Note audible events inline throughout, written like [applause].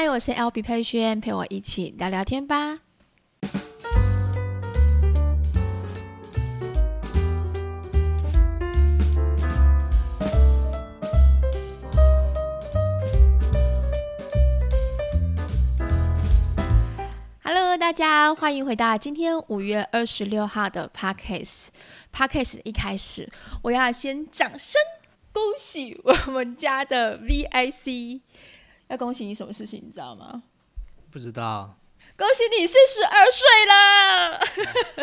嗨，我是 LB 佩萱，陪我一起聊聊天吧。Hello，大家欢迎回到今天五月二十六号的 Podcast。Podcast 一开始，我要先掌声。恭喜我们家的 VIC，要恭喜你什么事情？你知道吗？不知道。恭喜你四十二岁啦！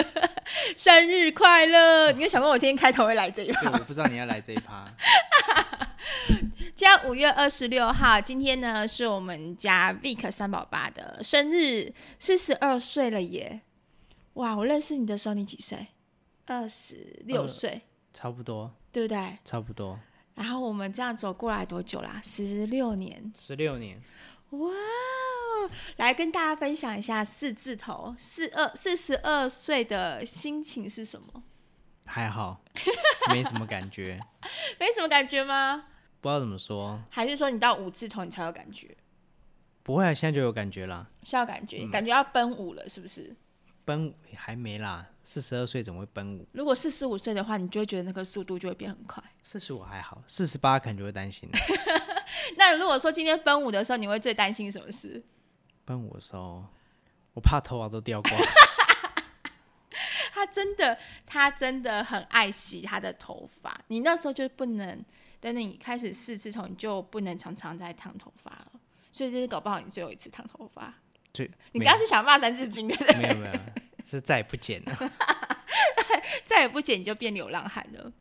[laughs] 生日快乐！你有想过我今天开头会来这一趴？我不知道你要来这一趴。[laughs] 今天五月二十六号，今天呢是我们家 Vic 三宝爸的生日，四十二岁了耶！哇，我认识你的时候你几岁？二十六岁，差不多，对不对？差不多。然后我们这样走过来多久啦？十六年。十六年。哇！来跟大家分享一下四字头四二四十二岁的心情是什么？还好，[laughs] 没什么感觉。没什么感觉吗？不知道怎么说。还是说你到五字头你才有感觉？不会啊，现在就有感觉了。现在有感觉，嗯、感觉要奔五了，是不是？奔五还没啦，四十二岁怎么会奔五？如果四十五岁的话，你就会觉得那个速度就会变很快。四十五还好，四十八可能就会担心。[laughs] 那如果说今天奔五的时候，你会最担心什么事？奔五的时候，我怕头发都掉光。[laughs] 他真的，他真的很爱惜他的头发。你那时候就不能，等你开始四字头，你就不能常常在烫头发了。所以这是搞不好你最后一次烫头发。你刚刚是想骂三字经的？没有没有，是再也不剪了。[laughs] 再也不剪你就变流浪汉了。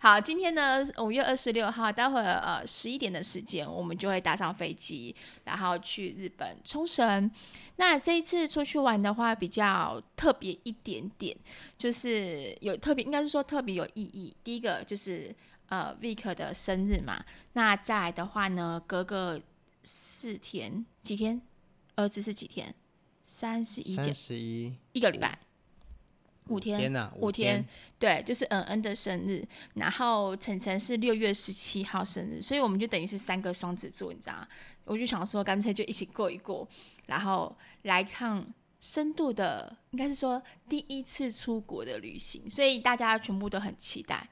好，今天呢，五月二十六号，待会儿呃十一点的时间，我们就会搭上飞机，然后去日本冲绳。那这一次出去玩的话，比较特别一点点，就是有特别，应该是说特别有意义。第一个就是呃 Vic 的生日嘛。那再来的话呢，隔个四天几天？儿子是几天？三十一天，十一，一个礼拜，五天，五天，对，就是恩恩的生日，然后晨晨是六月十七号生日，所以我们就等于是三个双子座，你知道吗？我就想说，干脆就一起过一过，然后来趟深度的，应该是说第一次出国的旅行，所以大家全部都很期待。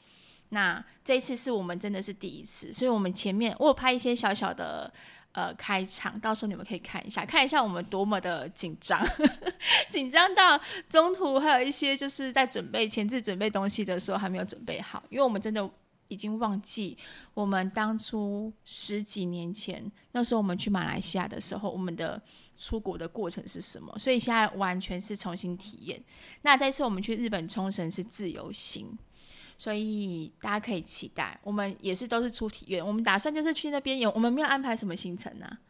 那这一次是我们真的是第一次，所以我们前面我有拍一些小小的。呃，开场，到时候你们可以看一下，看一下我们多么的紧张，[laughs] 紧张到中途还有一些就是在准备前置准备东西的时候还没有准备好，因为我们真的已经忘记我们当初十几年前那时候我们去马来西亚的时候，我们的出国的过程是什么，所以现在完全是重新体验。那这次我们去日本冲绳是自由行。所以大家可以期待，我们也是都是出体验。我们打算就是去那边有，我们没有安排什么行程呢、啊。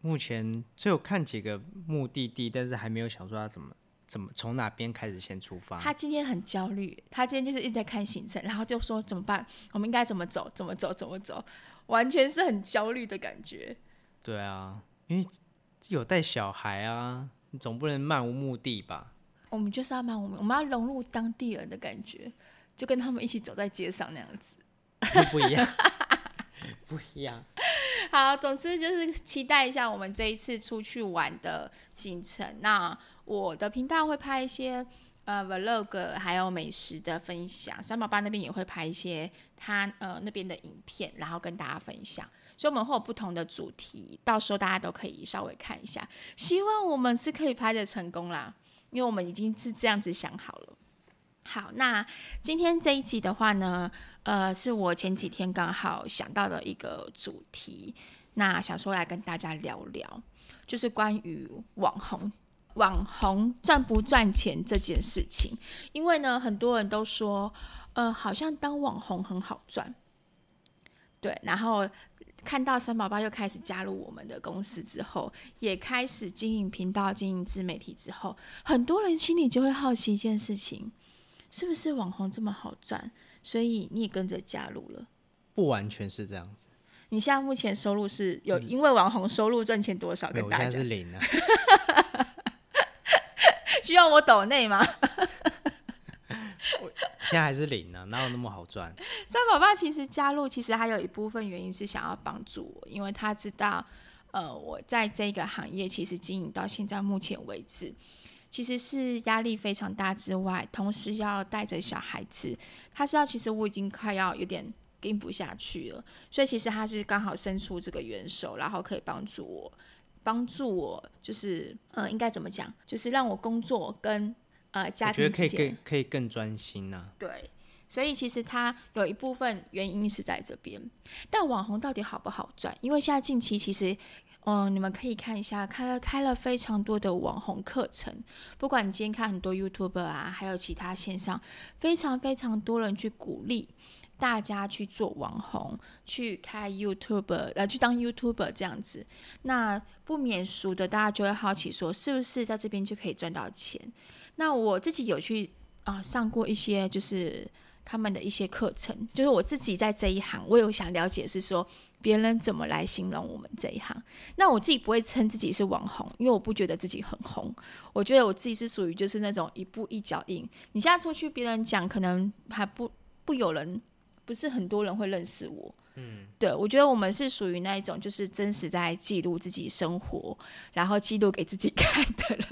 目前只有看几个目的地，但是还没有想说要怎么怎么从哪边开始先出发。他今天很焦虑，他今天就是一直在看行程，然后就说怎么办？我们应该怎么走？怎么走？怎么走？完全是很焦虑的感觉。对啊，因为有带小孩啊，你总不能漫无目的吧？我们就是要漫无目，我们要融入当地人的感觉。就跟他们一起走在街上那样子，不一样，[laughs] 不一样。好，总之就是期待一下我们这一次出去玩的行程。那我的频道会拍一些呃 vlog，还有美食的分享。三宝爸那边也会拍一些他呃那边的影片，然后跟大家分享。所以我们会有不同的主题，到时候大家都可以稍微看一下。希望我们是可以拍的成功啦，因为我们已经是这样子想好了。好，那今天这一集的话呢，呃，是我前几天刚好想到的一个主题，那想说来跟大家聊聊，就是关于网红，网红赚不赚钱这件事情。因为呢，很多人都说，呃，好像当网红很好赚，对。然后看到三宝宝又开始加入我们的公司之后，也开始经营频道、经营自媒体之后，很多人心里就会好奇一件事情。是不是网红这么好赚，所以你也跟着加入了？不完全是这样子。你现在目前收入是有因为网红收入赚钱多少？跟大家、嗯、我现在是零啊。[laughs] 需要我抖内吗？我现在还是零呢，哪有那么好赚？[laughs] 三宝爸其实加入，其实还有一部分原因是想要帮助我，因为他知道，呃，我在这个行业其实经营到现在目前为止，其实是压力非常大之外，同时要带着小孩子，他知道其实我已经快要有点跟不下去了，所以其实他是刚好伸出这个援手，然后可以帮助我，帮助我就是呃，应该怎么讲，就是让我工作跟呃家庭之间可以更可以更专心呐、啊。对。所以其实他有一部分原因是在这边，但网红到底好不好赚？因为现在近期其实，嗯、你们可以看一下，开了开了非常多的网红课程，不管你今天看很多 YouTuber 啊，还有其他线上，非常非常多人去鼓励大家去做网红，去开 YouTuber，呃，去当 YouTuber 这样子。那不免俗的，大家就会好奇说，是不是在这边就可以赚到钱？那我自己有去啊、上过一些，就是。他们的一些课程，就是我自己在这一行，我有想了解是说别人怎么来形容我们这一行。那我自己不会称自己是网红，因为我不觉得自己很红。我觉得我自己是属于就是那种一步一脚印。你现在出去，别人讲可能还不不有人，不是很多人会认识我。嗯，对，我觉得我们是属于那一种就是真实在记录自己生活，然后记录给自己 [laughs] 看的人。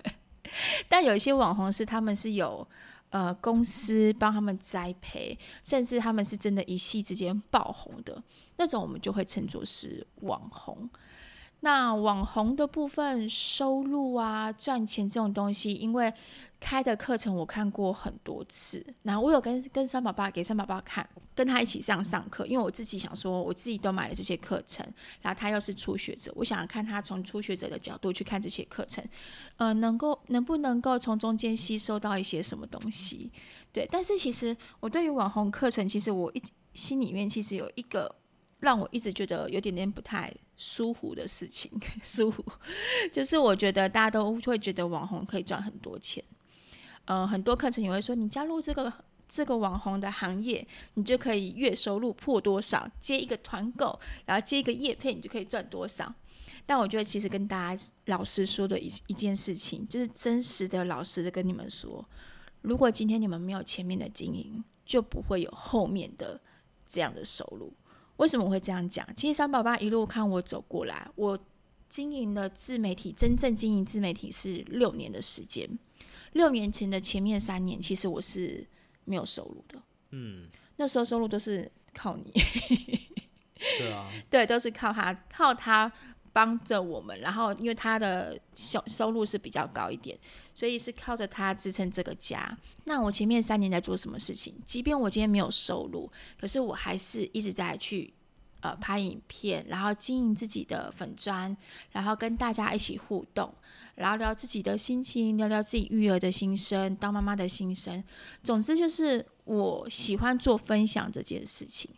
[laughs] 但有一些网红是他们是有。呃，公司帮他们栽培，甚至他们是真的一夕之间爆红的那种，我们就会称作是网红。那网红的部分收入啊，赚钱这种东西，因为开的课程我看过很多次，然后我有跟跟三宝爸给三宝爸看，跟他一起上上课，因为我自己想说，我自己都买了这些课程，然后他又是初学者，我想看他从初学者的角度去看这些课程，呃，能够能不能够从中间吸收到一些什么东西？对，但是其实我对于网红课程，其实我一心里面其实有一个。让我一直觉得有点点不太舒服的事情，[laughs] 舒服就是我觉得大家都会觉得网红可以赚很多钱，呃，很多课程也会说你加入这个这个网红的行业，你就可以月收入破多少，接一个团购，然后接一个业配，你就可以赚多少。但我觉得其实跟大家老实说的一一件事情，就是真实的老实的跟你们说，如果今天你们没有前面的经营，就不会有后面的这样的收入。为什么我会这样讲？其实三宝爸一路看我走过来，我经营的自媒体，真正经营自媒体是六年的时间。六年前的前面三年，其实我是没有收入的。嗯，那时候收入都是靠你。对啊，[laughs] 对，都是靠他，靠他帮着我们。然后，因为他的收收入是比较高一点，所以是靠着他支撑这个家。那我前面三年在做什么事情？即便我今天没有收入，可是我还是一直在去。呃，拍影片，然后经营自己的粉砖，然后跟大家一起互动，聊聊自己的心情，聊聊自己育儿的心声，当妈妈的心声。总之就是我喜欢做分享这件事情。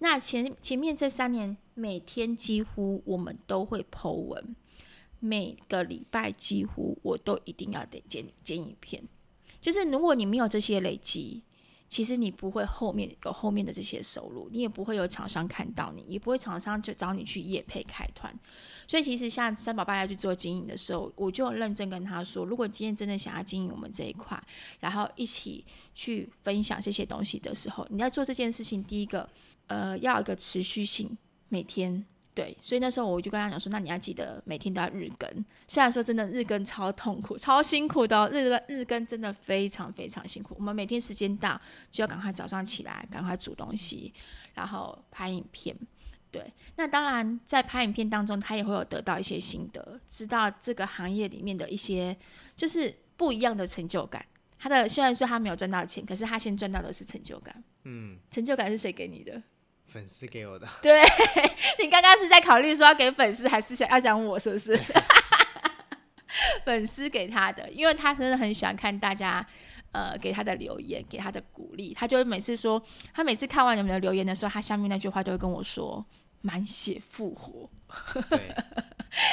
那前前面这三年，每天几乎我们都会 po 文，每个礼拜几乎我都一定要得剪剪影片。就是如果你没有这些累积。其实你不会后面有后面的这些收入，你也不会有厂商看到你，也不会厂商就找你去业配开团。所以其实像三宝爸要去做经营的时候，我就认真跟他说，如果今天真的想要经营我们这一块，然后一起去分享这些东西的时候，你在做这件事情，第一个，呃，要有一个持续性，每天。对，所以那时候我就跟他讲说，那你要记得每天都要日更。虽然说真的日更超痛苦、超辛苦的哦，日更日更真的非常非常辛苦。我们每天时间到就要赶快早上起来，赶快煮东西，然后拍影片。对，那当然在拍影片当中，他也会有得到一些心得，知道这个行业里面的一些就是不一样的成就感。他的虽然说他没有赚到钱，可是他先赚到的是成就感。嗯，成就感是谁给你的？粉丝给我的。[laughs] 对，[laughs] 你刚刚是在考虑说要给粉丝，还是想要讲我？是不是？[laughs] 粉丝给他的，因为他真的很喜欢看大家呃给他的留言，给他的鼓励。他就会每次说，他每次看完你们的留言的时候，他下面那句话就会跟我说：“满血复活。”对，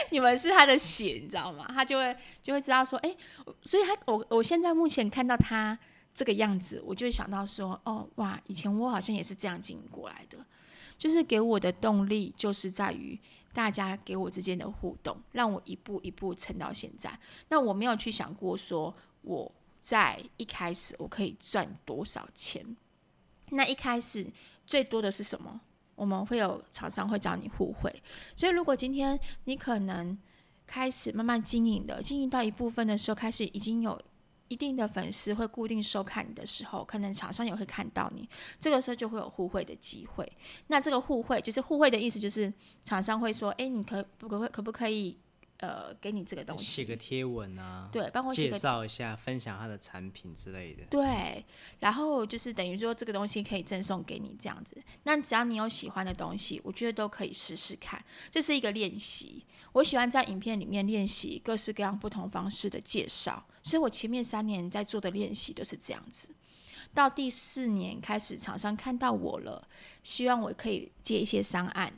你们是他的血，你知道吗？他就会就会知道说，哎、欸，所以他我我现在目前看到他。这个样子，我就会想到说，哦，哇，以前我好像也是这样经营过来的，就是给我的动力，就是在于大家给我之间的互动，让我一步一步撑到现在。那我没有去想过说，我在一开始我可以赚多少钱。那一开始最多的是什么？我们会有厂商会找你互惠。所以如果今天你可能开始慢慢经营的，经营到一部分的时候，开始已经有一定的粉丝会固定收看你的时候，可能厂商也会看到你，这个时候就会有互惠的机会。那这个互惠就是互惠的意思，就是厂商会说，哎，你可不可可不可以？呃，给你这个东西，写个贴文啊，对，帮我介绍一下，分享他的产品之类的。对，然后就是等于说这个东西可以赠送给你这样子。那只要你有喜欢的东西，我觉得都可以试试看。这是一个练习，我喜欢在影片里面练习各式各样不同方式的介绍，所以我前面三年在做的练习都是这样子。到第四年开始，厂商看到我了，希望我可以接一些商案。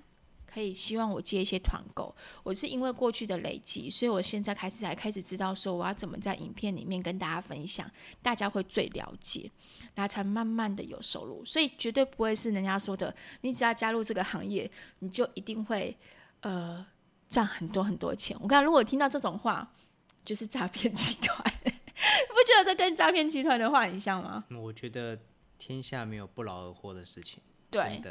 可以希望我接一些团购，我是因为过去的累积，所以我现在开始才开始知道说我要怎么在影片里面跟大家分享，大家会最了解，然后才慢慢的有收入，所以绝对不会是人家说的，你只要加入这个行业，你就一定会呃赚很多很多钱。我看如果听到这种话，就是诈骗集团，[laughs] 不觉得这跟诈骗集团的话很像吗？我觉得天下没有不劳而获的事情。对，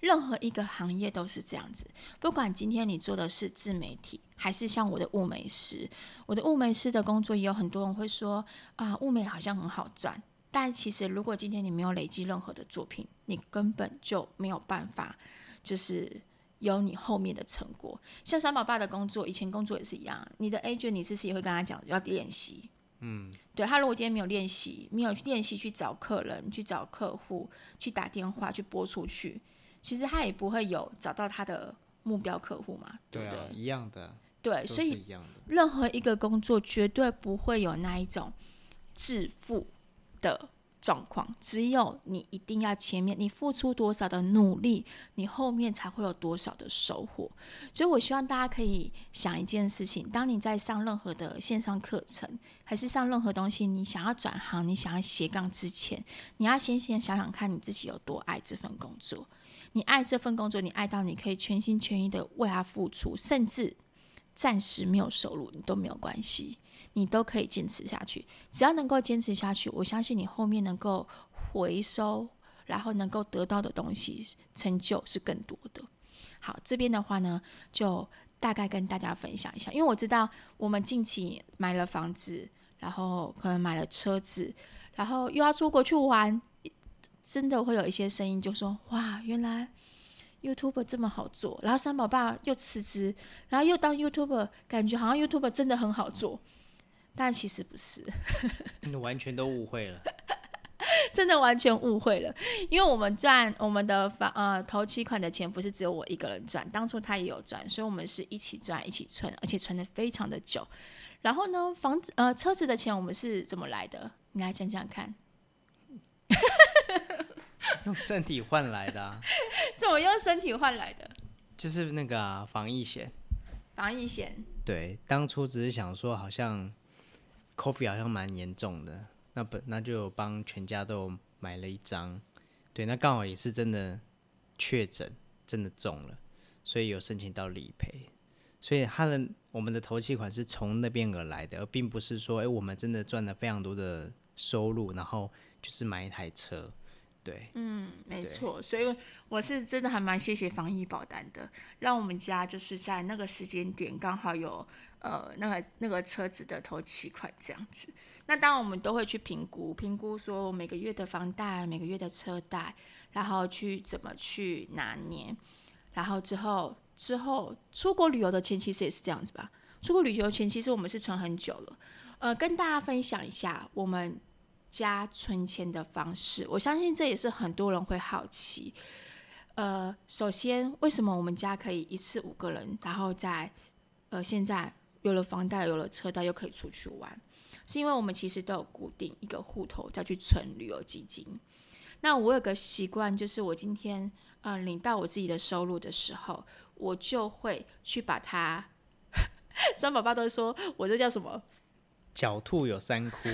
任何一个行业都是这样子。不管今天你做的是自媒体，还是像我的物美师，我的物美师的工作也有很多人会说啊，物美好像很好赚。但其实，如果今天你没有累积任何的作品，你根本就没有办法，就是有你后面的成果。像三宝爸的工作，以前工作也是一样，你的 agent 你其实也会跟他讲要练习。嗯，对，他如果今天没有练习，没有练习去找客人、去找客户、去打电话、去拨出去，其实他也不会有找到他的目标客户嘛。对，对啊，一样的。对，所以任何一个工作绝对不会有那一种致富的状况，只有你一定要前面你付出多少的努力，你后面才会有多少的收获。所以我希望大家可以想一件事情：当你在上任何的线上课程，还是上任何东西，你想要转行，你想要斜杠之前，你要先先想想看你自己有多爱这份工作。你爱这份工作，你爱到你可以全心全意的为他付出，甚至暂时没有收入，你都没有关系。你都可以坚持下去，只要能够坚持下去，我相信你后面能够回收，然后能够得到的东西成就是更多的。好，这边的话呢，就大概跟大家分享一下，因为我知道我们近期买了房子，然后可能买了车子，然后又要出国去玩，真的会有一些声音就说：哇，原来 YouTube 这么好做，然后三宝爸又辞职，然后又当 YouTube，感觉好像 YouTube 真的很好做。但其实不是，[laughs] 你完全都误会了，[laughs] 真的完全误会了。因为我们赚我们的房呃头期款的钱，不是只有我一个人赚，当初他也有赚，所以我们是一起赚一起存，而且存的非常的久。然后呢，房子呃车子的钱我们是怎么来的？你来讲讲看。[laughs] 用身体换来的啊？怎么用身体换来的？就是那个啊，防疫险。防疫险。对，当初只是想说好像。Coffee 好像蛮严重的，那本那就帮全家都买了一张，对，那刚好也是真的确诊，真的中了，所以有申请到理赔，所以他的我们的头期款是从那边而来的，而并不是说，哎、我们真的赚了非常多的收入，然后就是买一台车，对，嗯，没错，所以我是真的还蛮谢谢防疫保单的，让我们家就是在那个时间点刚好有。呃，那个那个车子的头期款这样子，那当然我们都会去评估，评估说每个月的房贷、每个月的车贷，然后去怎么去拿捏，然后之后之后出国旅游的钱其实也是这样子吧。出国旅游钱其实我们是存很久了，呃，跟大家分享一下我们家存钱的方式，我相信这也是很多人会好奇。呃，首先为什么我们家可以一次五个人，然后在呃现在。有了房贷，有了车贷，又可以出去玩，是因为我们其实都有固定一个户头再去存旅游基金。那我有个习惯，就是我今天呃领到我自己的收入的时候，我就会去把它。[laughs] 三宝爸都说我这叫什么？狡兔有三窟。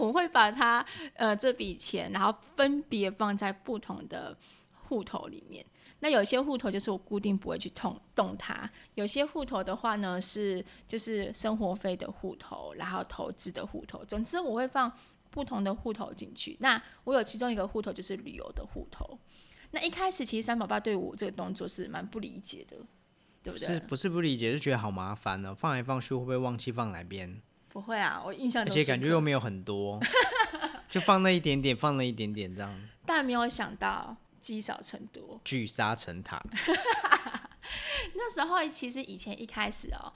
我会把它呃这笔钱，然后分别放在不同的户头里面。那有些户头就是我固定不会去动动它，有些户头的话呢是就是生活费的户头，然后投资的户头，总之我会放不同的户头进去。那我有其中一个户头就是旅游的户头。那一开始其实三宝爸对我这个动作是蛮不理解的，对不对？是不是不理解？是觉得好麻烦呢？放来放去会不会忘记放哪边？不会啊，我印象。而且感觉又没有很多，[laughs] 就放那一点点，放那一点点这样。但没有想到积少成多，聚沙成塔。[laughs] 那时候其实以前一开始哦。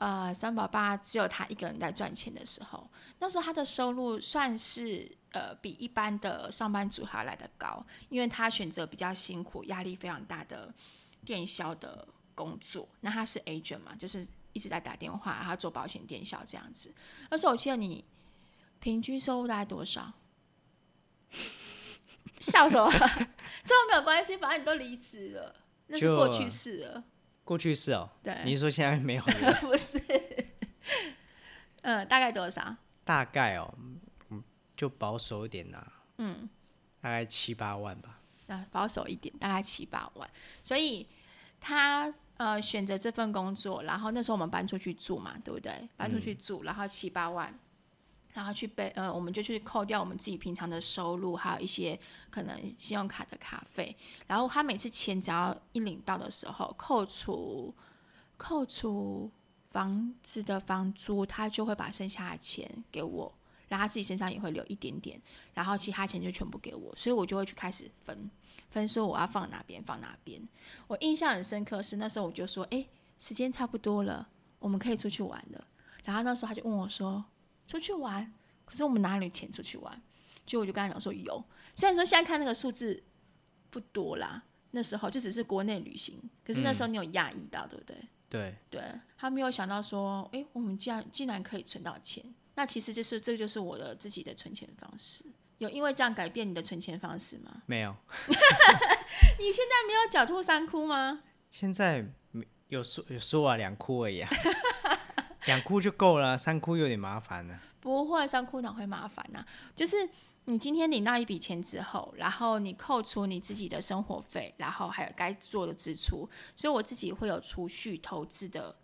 呃，三宝爸只有他一个人在赚钱的时候，那时候他的收入算是呃比一般的上班族还要来得高，因为他选择比较辛苦、压力非常大的电销的工作。那他是 agent 嘛，就是一直在打电话，然后做保险电销这样子。那时候我记得你平均收入大概多少？[laughs] 笑什么？这没有关系，反正你都离职了，那是过去式了。过去式哦，对，你是说现在没有？[laughs] 不是，嗯，大概多少？大概哦，就保守一点呐，嗯，大概七八万吧。啊，保守一点，大概七八万。所以他呃选择这份工作，然后那时候我们搬出去住嘛，对不对？搬出去住，嗯、然后七八万。然后去被呃，我们就去扣掉我们自己平常的收入，还有一些可能信用卡的卡费。然后他每次钱只要一领到的时候，扣除扣除房子的房租，他就会把剩下的钱给我，然后他自己身上也会留一点点，然后其他钱就全部给我，所以我就会去开始分分说我要放哪边放哪边。我印象很深刻是那时候我就说，哎，时间差不多了，我们可以出去玩了。然后那时候他就问我说。出去玩，可是我们哪里有钱出去玩？就我就跟他讲说有，虽然说现在看那个数字不多啦，那时候就只是国内旅行，可是那时候你有讶异到，对不对？对对，他没有想到说，哎，我们竟然竟然可以存到钱，那其实就是这就是我的自己的存钱方式。有因为这样改变你的存钱方式吗？没有。[laughs] 你现在没有狡兔三窟吗？现在有说有说啊，两窟而已啊。[laughs] 两窟就够了，三窟有点麻烦了。不会，三窟哪会麻烦呢？就是你今天领到一笔钱之后，然后你扣除你自己的生活费，然后还有该做的支出，所以我自己会有储蓄投资的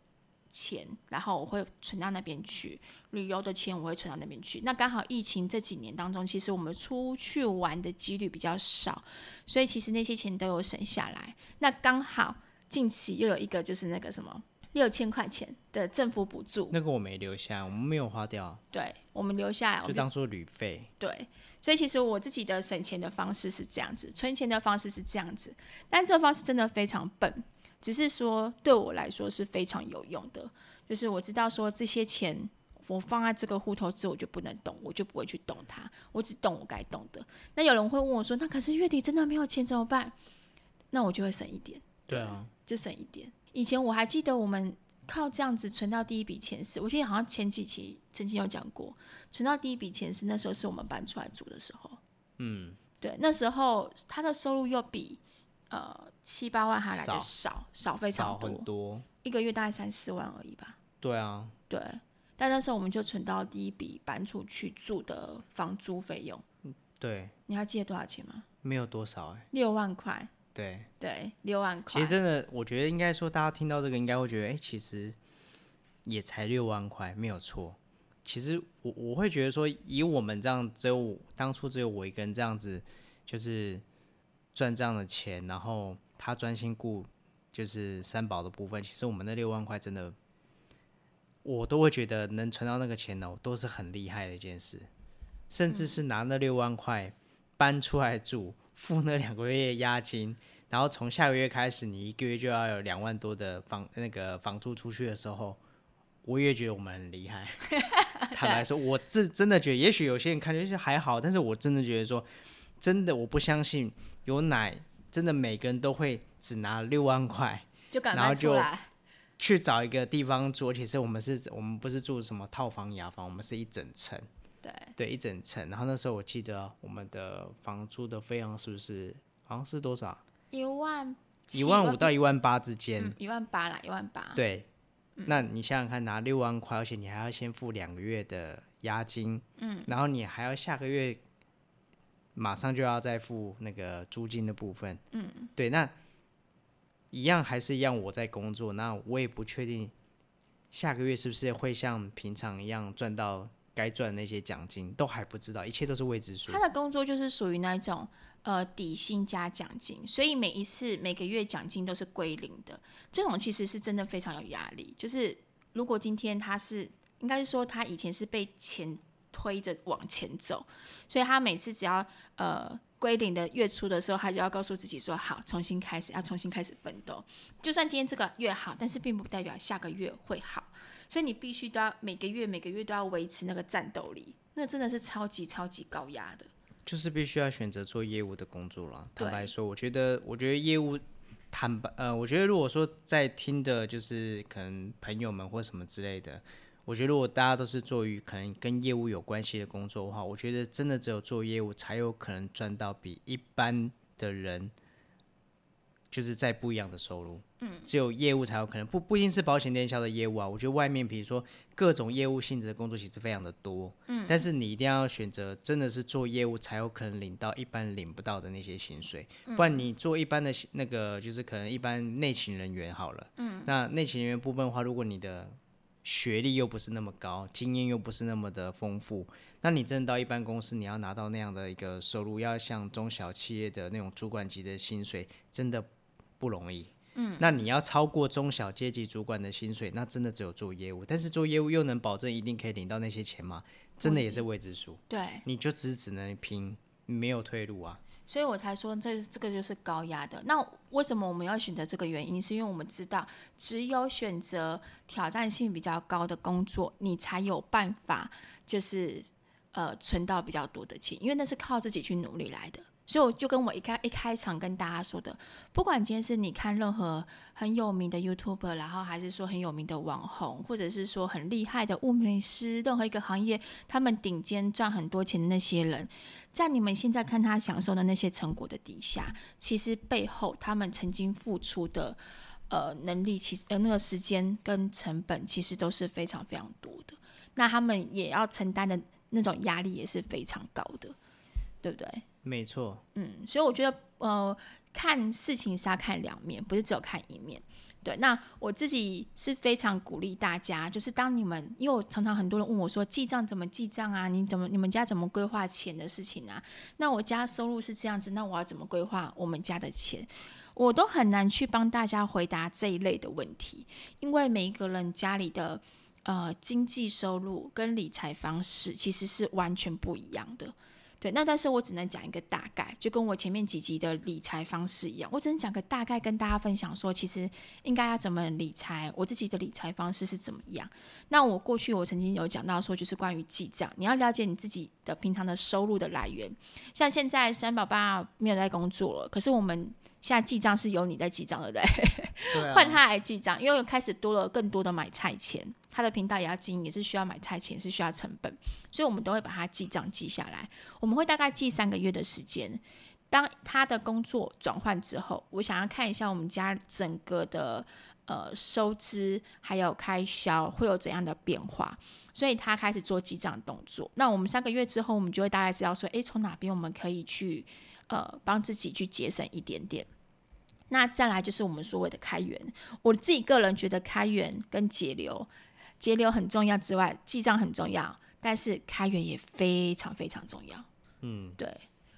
钱，然后我会存到那边去。旅游的钱我会存到那边去。那刚好疫情这几年当中，其实我们出去玩的几率比较少，所以其实那些钱都有省下来。那刚好近期又有一个就是那个什么。六千块钱的政府补助，那个我没留下，我们没有花掉。对，我们留下来，就，当做旅费。对，所以其实我自己的省钱的方式是这样子，存钱的方式是这样子，但这个方式真的非常笨，只是说对我来说是非常有用的。就是我知道说这些钱我放在这个户头之后，我就不能动，我就不会去动它，我只动我该动的。那有人会问我说，那可是月底真的没有钱怎么办？那我就会省一点。对啊，就省一点。以前我还记得我们靠这样子存到第一笔钱是，我记得好像前几期曾经有讲过，存到第一笔钱是那时候是我们搬出来住的时候。嗯，对，那时候他的收入又比呃七八万还来的少，少，少非常多，多，一个月大概三四万而已吧。对啊，对，但那时候我们就存到第一笔搬出去住的房租费用。对，你还记得多少钱吗？没有多少哎、欸，六万块。对对，六万块。其实真的，我觉得应该说，大家听到这个应该会觉得，哎，其实也才六万块，没有错。其实我我会觉得说，以我们这样只有我当初只有我一个人这样子，就是赚这样的钱，然后他专心顾就是三宝的部分，其实我们那六万块真的，我都会觉得能存到那个钱呢，都是很厉害的一件事。甚至是拿那六万块搬出来住。付那两个月押金，然后从下个月开始，你一个月就要有两万多的房那个房租出去的时候，我也觉得我们很厉害。[laughs] 坦白说，我这真的觉得，也许有些人看就是还好，但是我真的觉得说，真的我不相信有奶真的每个人都会只拿六万块，然后就去找一个地方住，而且是我们是我们不是住什么套房雅房，我们是一整层。对对，一整层。然后那时候我记得我们的房租的费用是不是好像是多少？一万一万五到一万八之间。嗯，一万八啦，一万八。对，嗯，那你想想看，拿六万块，而且你还要先付两个月的押金，嗯，然后你还要下个月马上就要再付那个租金的部分，嗯，对，那一样还是一样，我在工作，那我也不确定下个月是不是会像平常一样赚到。该赚的那些奖金都还不知道，一切都是未知数。他的工作就是属于那种呃底薪加奖金，所以每一次每个月奖金都是归零的。这种其实是真的非常有压力。就是如果今天他是，应该是说他以前是被钱推着往前走，所以他每次只要呃。归零的月初的时候，他就要告诉自己说：“好，重新开始，要重新开始奋斗。就算今天这个月好，但是并不代表下个月会好。所以你必须都要每个月每个月都要维持那个战斗力，那真的是超级超级高压的。就是必须要选择做业务的工作了。坦白说，我觉得，我觉得业务坦白，呃，我觉得如果说在听的，就是可能朋友们或什么之类的。”我觉得，如果大家都是做于可能跟业务有关系的工作的话，我觉得真的只有做业务才有可能赚到比一般的人就是在不一样的收入。嗯，只有业务才有可能，不不一定是保险电销的业务啊。我觉得外面比如说各种业务性质的工作其实非常的多。嗯，但是你一定要选择真的是做业务才有可能领到一般领不到的那些薪水。不然你做一般的那个就是可能一般内勤人员好了。嗯，那内勤人员部分的话，如果你的学历又不是那么高，经验又不是那么的丰富，那你真的到一般公司，你要拿到那样的一个收入，要像中小企业的那种主管级的薪水，真的不容易。嗯，那你要超过中小阶级主管的薪水，那真的只有做业务。但是做业务又能保证一定可以领到那些钱吗？真的也是未知数。对，你就只只能拼，没有退路啊。所以我才说这这个就是高压的。那为什么我们要选择这个原因？是因为我们知道，只有选择挑战性比较高的工作，你才有办法，就是呃存到比较多的钱，因为那是靠自己去努力来的。所以我就跟我一开一开场跟大家说的，不管今天是你看任何很有名的 YouTuber，然后还是说很有名的网红，或者是说很厉害的物美师，任何一个行业，他们顶尖赚很多钱的那些人，在你们现在看他享受的那些成果的底下，其实背后他们曾经付出的呃能力，其实呃那个时间跟成本，其实都是非常非常多的。那他们也要承担的那种压力也是非常高的，对不对？没错，嗯，所以我觉得，呃，看事情是要看两面，不是只有看一面。对，那我自己是非常鼓励大家，就是当你们，因为我常常很多人问我说，记账怎么记账啊？你怎么你们家怎么规划钱的事情啊？那我家收入是这样子，那我要怎么规划我们家的钱？我都很难去帮大家回答这一类的问题，因为每一个人家里的呃经济收入跟理财方式其实是完全不一样的。对，那但是我只能讲一个大概，就跟我前面几集的理财方式一样，我只能讲个大概跟大家分享说，其实应该要怎么理财，我自己的理财方式是怎么样。那我过去我曾经有讲到说，就是关于记账，你要了解你自己的平常的收入的来源。像现在三宝爸没有在工作了，可是我们。现在记账是由你在记账，对不对？换、啊、他来记账，因为开始多了更多的买菜钱，他的频道也要经营，也是需要买菜钱，是需要成本，所以我们都会把他记账记下来。我们会大概记三个月的时间。当他的工作转换之后，我想要看一下我们家整个的呃收支还有开销会有怎样的变化，所以他开始做记账动作。那我们三个月之后，我们就会大概知道说，诶，从哪边我们可以去呃帮自己去节省一点点。那再来就是我们所谓的开源，我自己个人觉得开源跟节流，节流很重要之外，记账很重要，但是开源也非常非常重要。嗯，对。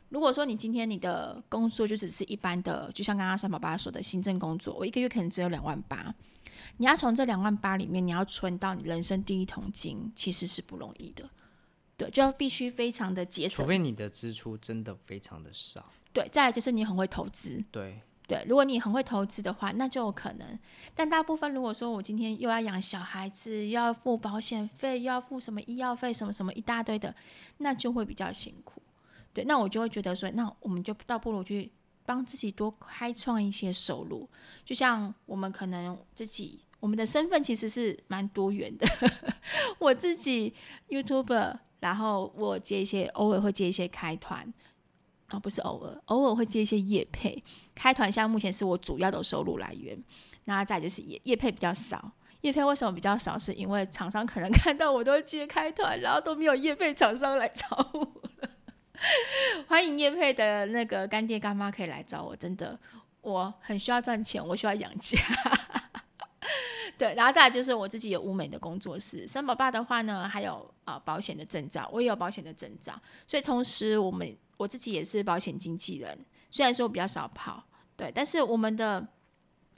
如果说你今天你的工作就只是一般的，就像刚刚三宝爸说的行政工作，我一个月可能只有两万八，你要从这两万八里面你要存到你人生第一桶金，其实是不容易的。对，就要必须非常的节省，除非你的支出真的非常的少。对，再来就是你很会投资。对。对，如果你很会投资的话，那就有可能。但大部分如果说我今天又要养小孩子，又要付保险费，又要付什么医药费，什么什么一大堆的，那就会比较辛苦。对，那我就会觉得说，那我们就倒不如去帮自己多开创一些收入。就像我们可能自己，我们的身份其实是蛮多元的。[laughs] 我自己 YouTuber，然后我接一些，偶尔会接一些开团。哦，不是偶尔，偶尔会接一些业配，开团项目前是我主要的收入来源。那再就是业业配比较少，业配为什么比较少？是因为厂商可能看到我都接开团，然后都没有业配厂商来找我了。[laughs] 欢迎业配的那个干爹干妈可以来找我，真的，我很需要赚钱，我需要养家。对，然后再来就是我自己有物美的工作室，三宝爸的话呢，还有、呃、保险的证照，我也有保险的证照，所以同时我们我自己也是保险经纪人，虽然说我比较少跑，对，但是我们的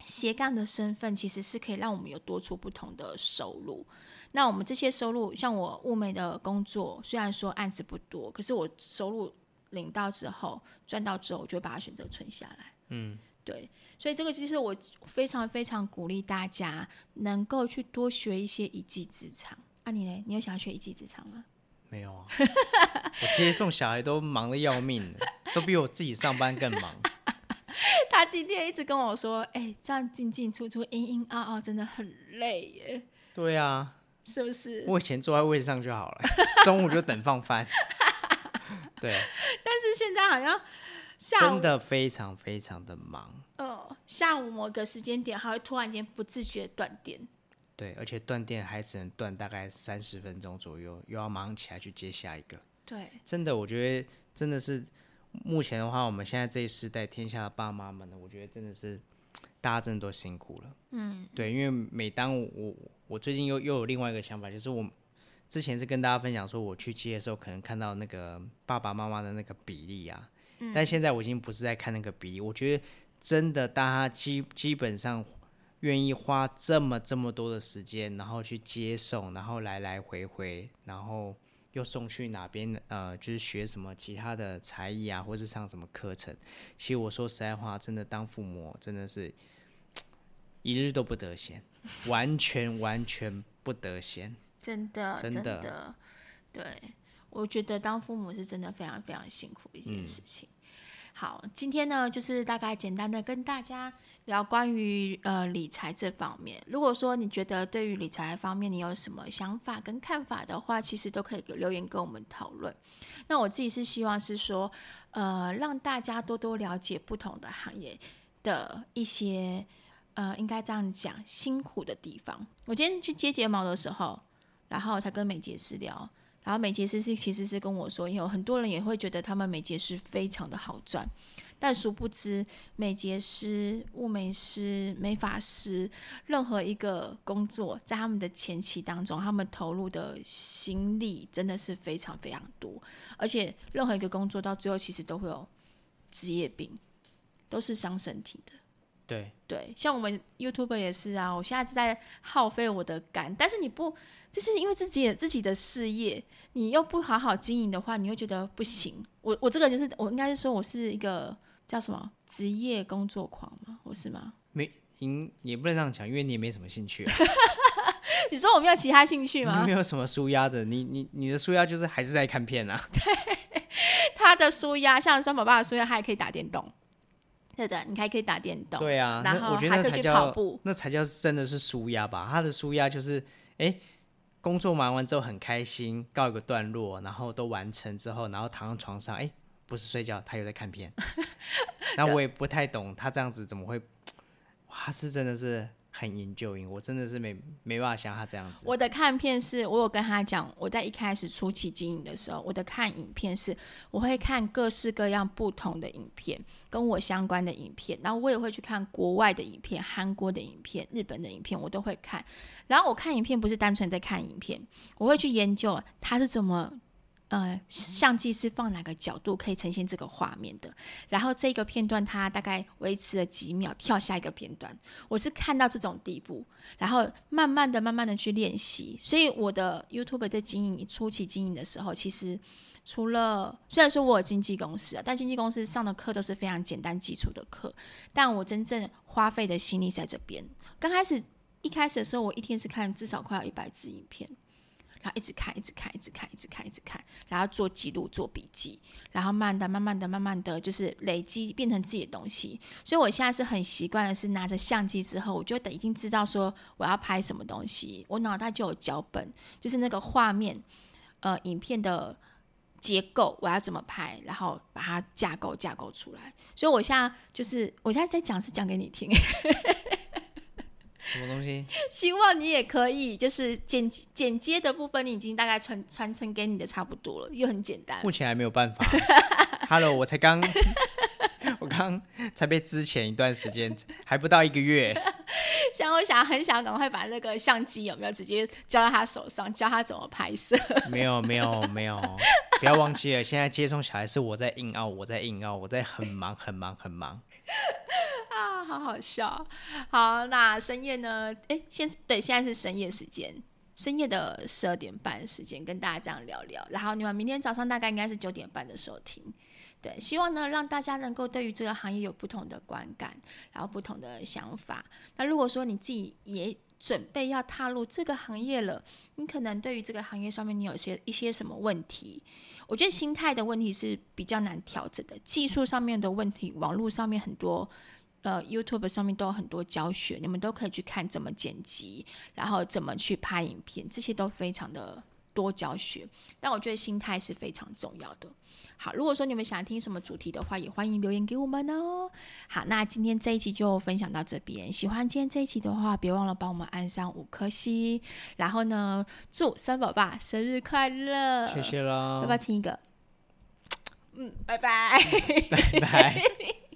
斜杠的身份其实是可以让我们有多出不同的收入。那我们这些收入，像我物美的工作，虽然说案子不多，可是我收入领到之后，赚到之后，我就会把它选择存下来。嗯，对，所以这个其实我非常非常鼓励大家能够去多学一些一技之长。啊，你呢？你有想要学一技之长吗？没有啊，[laughs] 我接送小孩都忙得要命，[laughs] 都比我自己上班更忙。[laughs] 他今天一直跟我说：“哎、欸，这样进进出出、阴阴凹凹，真的很累耶。”对啊。是不是？我以前坐在位置上就好了，中午就等放饭。对。但是现在好像下午真的非常非常的忙。哦，下午某个时间点还会突然间不自觉断电。对，而且断电还只能断大概三十分钟左右，又要马上起来去接下一个。对。真的，我觉得真的是目前的话，我们现在这一世代天下的爸妈们呢，我觉得真的是大家真的都辛苦了。嗯。对，因为每当我。我最近又又有另外一个想法，就是我之前是跟大家分享说，我去接的时候可能看到那个爸爸妈妈的那个比例啊，嗯、但现在我已经不是在看那个比例，我觉得真的大家基基本上愿意花这么这么多的时间，然后去接送，然后来来回回，然后又送去哪边呃，就是学什么其他的才艺啊，或是上什么课程。其实我说实在话，真的当父母真的是。[tsk] 一日都不得闲，[laughs] 完全完全不得闲，真的真的，对，我觉得当父母是真的非常非常辛苦的一件事情。嗯、好，今天呢，就是大概简单的跟大家聊关于呃理财这方面。如果说你觉得对于理财方面你有什么想法跟看法的话，其实都可以留言跟我们讨论。那我自己是希望是说，呃，让大家多多了解不同的行业的一些。呃，应该这样讲，辛苦的地方。我今天去接睫毛的时候，然后他跟美睫师聊，然后美睫师是其实是跟我说，有很多人也会觉得他们美睫师非常的好赚，但殊不知美睫师、物美师、美发师，任何一个工作在他们的前期当中，他们投入的心力真的是非常非常多，而且任何一个工作到最后其实都会有职业病，都是伤身体的。对对，像我们 YouTube 也是啊，我现在是在耗费我的肝，但是你不，就是因为自己的自己的事业，你又不好好经营的话，你会觉得不行。我我这个就是，我应该是说我是一个叫什么职业工作狂吗？我是吗？没，你也不能这样讲，因为你也没什么兴趣啊。[laughs] 你说我没有其他兴趣吗？你没有什么舒压的，你你你的舒压就是还是在看片啊。[laughs] 对，他的舒压像三宝爸的舒压，他还可以打电动。对的，你还可以打电动。对啊，然后还可以去跑步，那才叫真的是舒压吧？他的舒压就是，哎，工作忙完之后很开心，告一个段落，然后都完成之后，然后躺在床上，哎，不是睡觉，他又在看片。[laughs] 那我也不太懂他这样子怎么会，哇，是真的是。很研究影我真的是没没办法像他这样子。我的看片是，我有跟他讲，我在一开始初期经营的时候，我的看影片是，我会看各式各样不同的影片，跟我相关的影片，然后我也会去看国外的影片，韩国的影片、日本的影片，我都会看。然后我看影片不是单纯在看影片，我会去研究他是怎么。呃，相机是放哪个角度可以呈现这个画面的？然后这个片段它大概维持了几秒，跳下一个片段。我是看到这种地步，然后慢慢的、慢慢的去练习。所以我的 YouTube 在经营初期经营的时候，其实除了虽然说我有经纪公司啊，但经纪公司上的课都是非常简单基础的课，但我真正花费的心力在这边。刚开始一开始的时候，我一天是看至少快要一百支影片。然后一直看，一直看，一直看，一直看，一直看，然后做记录、做笔记，然后慢的、慢慢的、慢慢的就是累积，变成自己的东西。所以我现在是很习惯的，是拿着相机之后，我就得已经知道说我要拍什么东西，我脑袋就有脚本，就是那个画面，呃，影片的结构我要怎么拍，然后把它架构架构出来。所以我现在就是我现在在讲是讲给你听。什么东西？[laughs] 希望你也可以，就是剪剪接的部分，你已经大概传传承给你的差不多了，又很简单。目前还没有办法。[laughs] Hello，我才刚，[laughs] 我刚才被之前一段时间，还不到一个月。像我想很想赶快把那个相机有没有直接交到他手上，教他怎么拍摄。没有没有没有，不要忘记了，现在接送小孩是我在硬凹，我在硬凹，我在很忙很忙很忙。[laughs] 啊，好好笑。好，那深夜呢？哎，现对，现在是深夜时间，深夜的十二点半时间，跟大家这样聊聊。然后你们明天早上大概应该是九点半的时候听。对，希望呢让大家能够对于这个行业有不同的观感，然后不同的想法。那如果说你自己也准备要踏入这个行业了，你可能对于这个行业上面你有些一些什么问题？我觉得心态的问题是比较难调整的，技术上面的问题，网络上面很多，呃，YouTube 上面都有很多教学，你们都可以去看怎么剪辑，然后怎么去拍影片，这些都非常的多教学。但我觉得心态是非常重要的。好，如果说你们想听什么主题的话，也欢迎留言给我们哦。好，那今天这一期就分享到这边。喜欢今天这一期的话，别忘了帮我们按上五颗星。然后呢，祝三宝爸生日快乐！谢谢啦。要不要亲一个？嗯，拜拜，拜拜。[laughs]